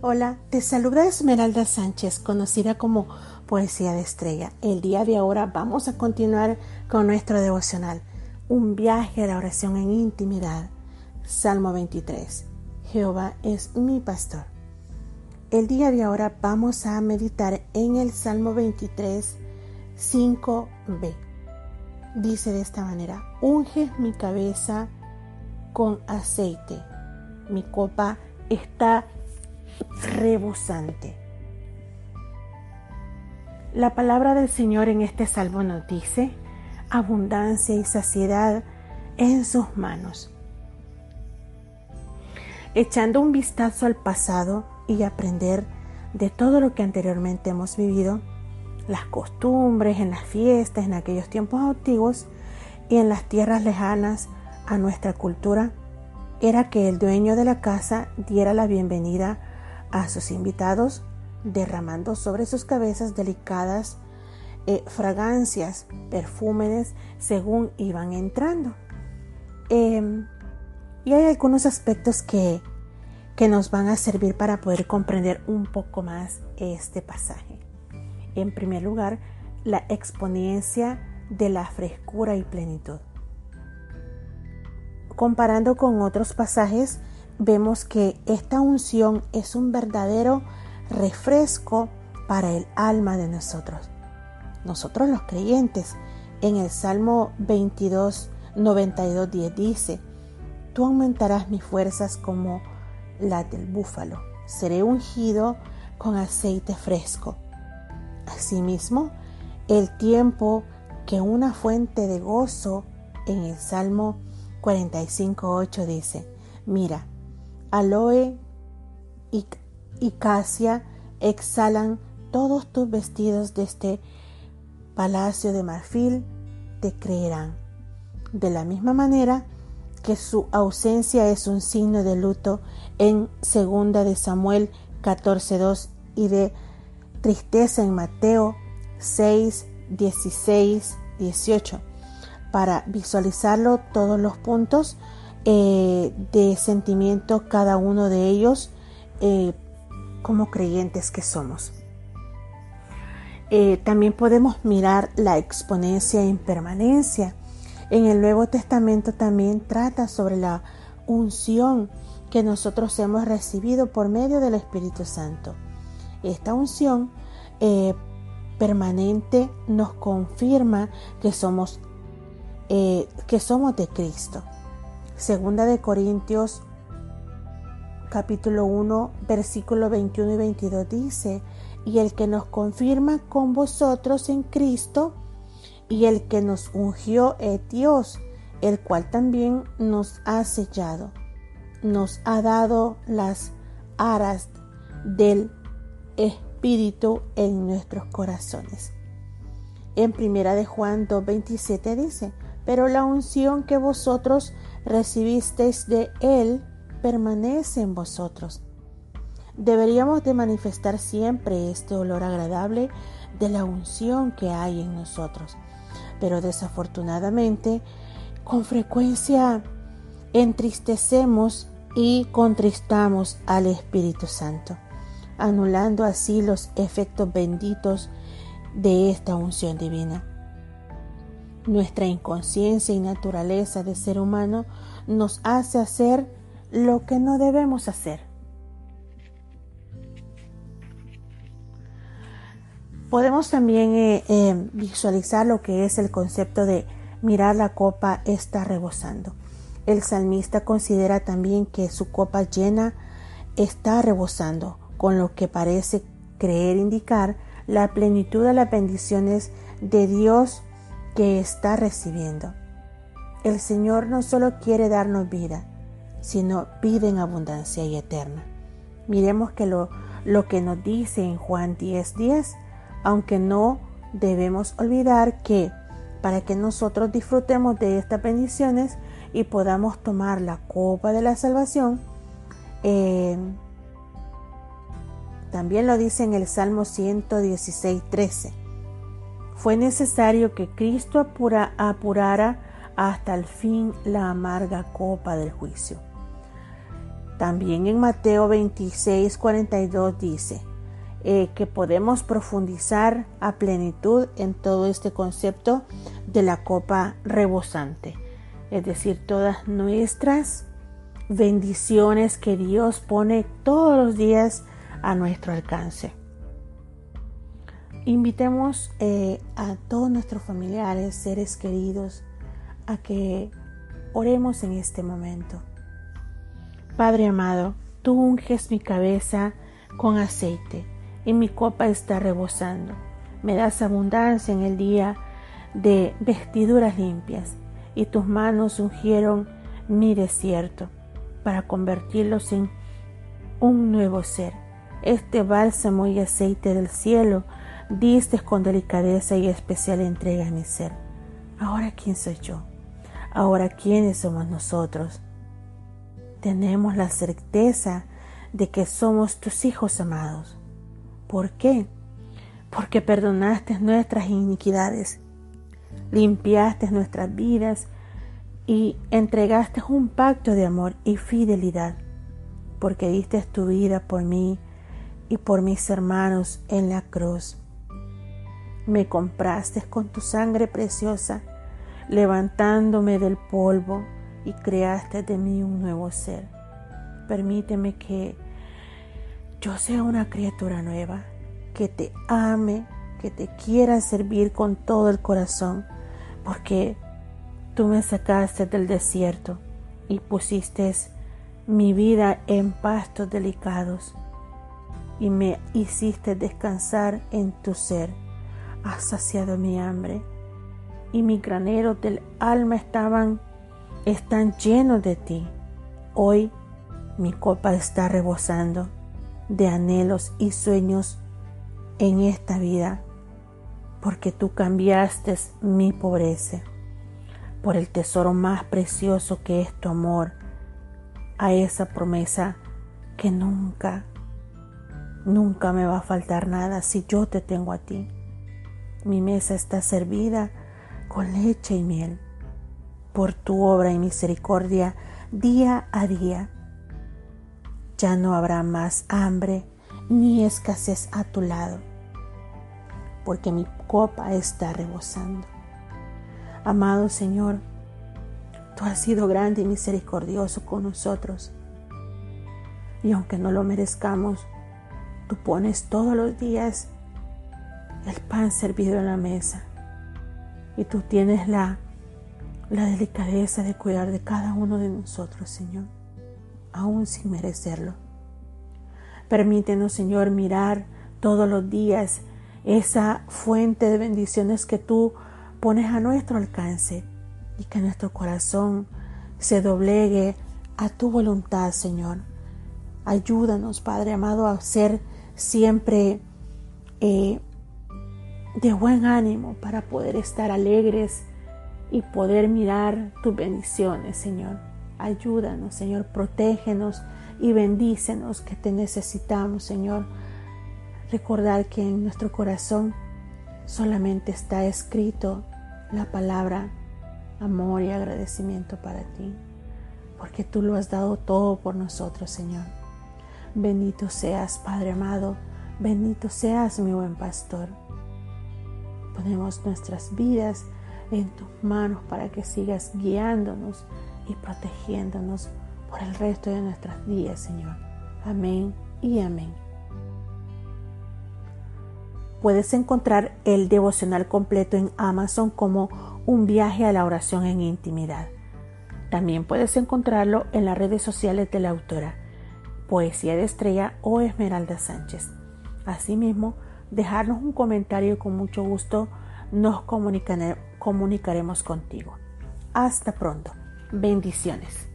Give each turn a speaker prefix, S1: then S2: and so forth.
S1: Hola, te saluda Esmeralda Sánchez, conocida como Poesía de Estrella. El día de ahora vamos a continuar con nuestro devocional, un viaje a la oración en intimidad. Salmo 23. Jehová es mi pastor. El día de ahora vamos a meditar en el Salmo 23, 5b. Dice de esta manera, unge mi cabeza con aceite, mi copa está rebosante. La palabra del Señor en este salmo nos dice, abundancia y saciedad en sus manos. Echando un vistazo al pasado y aprender de todo lo que anteriormente hemos vivido, las costumbres en las fiestas en aquellos tiempos antiguos y en las tierras lejanas a nuestra cultura, era que el dueño de la casa diera la bienvenida a sus invitados derramando sobre sus cabezas delicadas eh, fragancias, perfúmenes, según iban entrando. Em, y hay algunos aspectos que, que nos van a servir para poder comprender un poco más este pasaje. En primer lugar, la exponencia de la frescura y plenitud. Comparando con otros pasajes, vemos que esta unción es un verdadero refresco para el alma de nosotros. Nosotros los creyentes, en el Salmo 22, 92, 10 dice, Tú aumentarás mis fuerzas como las del búfalo, seré ungido con aceite fresco. Asimismo, el tiempo que una fuente de gozo en el Salmo 45, 8 dice, Mira, aloe y y Casia exhalan todos tus vestidos de este palacio de marfil, te creerán. De la misma manera que su ausencia es un signo de luto en segunda de Samuel 14.2 y de tristeza en Mateo 6, 16, 18. Para visualizarlo todos los puntos eh, de sentimiento, cada uno de ellos eh, como creyentes que somos. Eh, también podemos mirar la exponencia e impermanencia. En el Nuevo Testamento también trata sobre la unción que nosotros hemos recibido por medio del Espíritu Santo. Esta unción permanente nos confirma que somos, que somos de Cristo. Segunda de Corintios capítulo 1, versículo 21 y 22 dice, y el que nos confirma con vosotros en Cristo, y el que nos ungió es Dios, el cual también nos ha sellado, nos ha dado las aras del Espíritu en nuestros corazones. En primera de Juan 2.27 dice, pero la unción que vosotros recibisteis de Él permanece en vosotros. Deberíamos de manifestar siempre este olor agradable de la unción que hay en nosotros. Pero desafortunadamente, con frecuencia entristecemos y contristamos al Espíritu Santo, anulando así los efectos benditos de esta unción divina. Nuestra inconsciencia y naturaleza de ser humano nos hace hacer lo que no debemos hacer. Podemos también eh, eh, visualizar lo que es el concepto de mirar la copa está rebosando. El salmista considera también que su copa llena está rebosando, con lo que parece creer indicar la plenitud de las bendiciones de Dios que está recibiendo. El Señor no solo quiere darnos vida, sino piden abundancia y eterna. Miremos que lo, lo que nos dice en Juan 10:10, 10, aunque no debemos olvidar que para que nosotros disfrutemos de estas bendiciones y podamos tomar la copa de la salvación, eh, también lo dice en el Salmo 116:13. Fue necesario que Cristo apurara hasta el fin la amarga copa del juicio También en Mateo 26, 42 dice eh, que podemos profundizar a plenitud en todo este concepto de la copa rebosante. Es decir, todas nuestras bendiciones que Dios pone todos los días a nuestro alcance. Invitemos eh, a todos nuestros familiares, seres queridos, a que oremos en este momento. Padre amado, tú unges mi cabeza con aceite y mi copa está rebosando. Me das abundancia en el día de vestiduras limpias y tus manos ungieron mi desierto para convertirlos en un nuevo ser. Este bálsamo y aceite del cielo diste con delicadeza y especial entrega a mi ser. Ahora, ¿quién soy yo? Ahora, ¿quiénes somos nosotros? tenemos la certeza de que somos tus hijos amados. ¿Por qué? Porque perdonaste nuestras iniquidades, limpiaste nuestras vidas y entregaste un pacto de amor y fidelidad, porque diste tu vida por mí y por mis hermanos en la cruz. Me compraste con tu sangre preciosa, levantándome del polvo y creaste de mí un nuevo ser. Permíteme que yo sea una criatura nueva, que te ame, que te quiera servir con todo el corazón, porque tú me sacaste del desierto y pusiste mi vida en pastos delicados y me hiciste descansar en tu ser. Has saciado mi hambre y mis graneros del alma estaban están llenos de ti. Hoy mi copa está rebosando de anhelos y sueños en esta vida, porque tú cambiaste mi pobreza por el tesoro más precioso que es tu amor, a esa promesa que nunca, nunca me va a faltar nada si yo te tengo a ti. Mi mesa está servida con leche y miel por tu obra y misericordia día a día. Ya no habrá más hambre ni escasez a tu lado, porque mi copa está rebosando. Amado Señor, tú has sido grande y misericordioso con nosotros. Y aunque no lo merezcamos, tú pones todos los días el pan servido en la mesa. Y tú tienes la la delicadeza de cuidar de cada uno de nosotros, Señor, aún sin merecerlo. Permítenos, Señor, mirar todos los días esa fuente de bendiciones que tú pones a nuestro alcance y que nuestro corazón se doblegue a tu voluntad, Señor. Ayúdanos, Padre amado, a ser siempre eh, de buen ánimo para poder estar alegres y poder mirar tus bendiciones, Señor. Ayúdanos, Señor, protégenos y bendícenos que te necesitamos, Señor. Recordar que en nuestro corazón solamente está escrito la palabra amor y agradecimiento para ti, porque tú lo has dado todo por nosotros, Señor. Bendito seas, Padre amado, bendito seas, mi buen pastor. Ponemos nuestras vidas en tus manos para que sigas guiándonos y protegiéndonos por el resto de nuestros días, Señor. Amén y amén. Puedes encontrar el devocional completo en Amazon como un viaje a la oración en intimidad. También puedes encontrarlo en las redes sociales de la autora, Poesía de Estrella o Esmeralda Sánchez. Asimismo, dejarnos un comentario y con mucho gusto nos comunicaremos contigo. Hasta pronto. Bendiciones.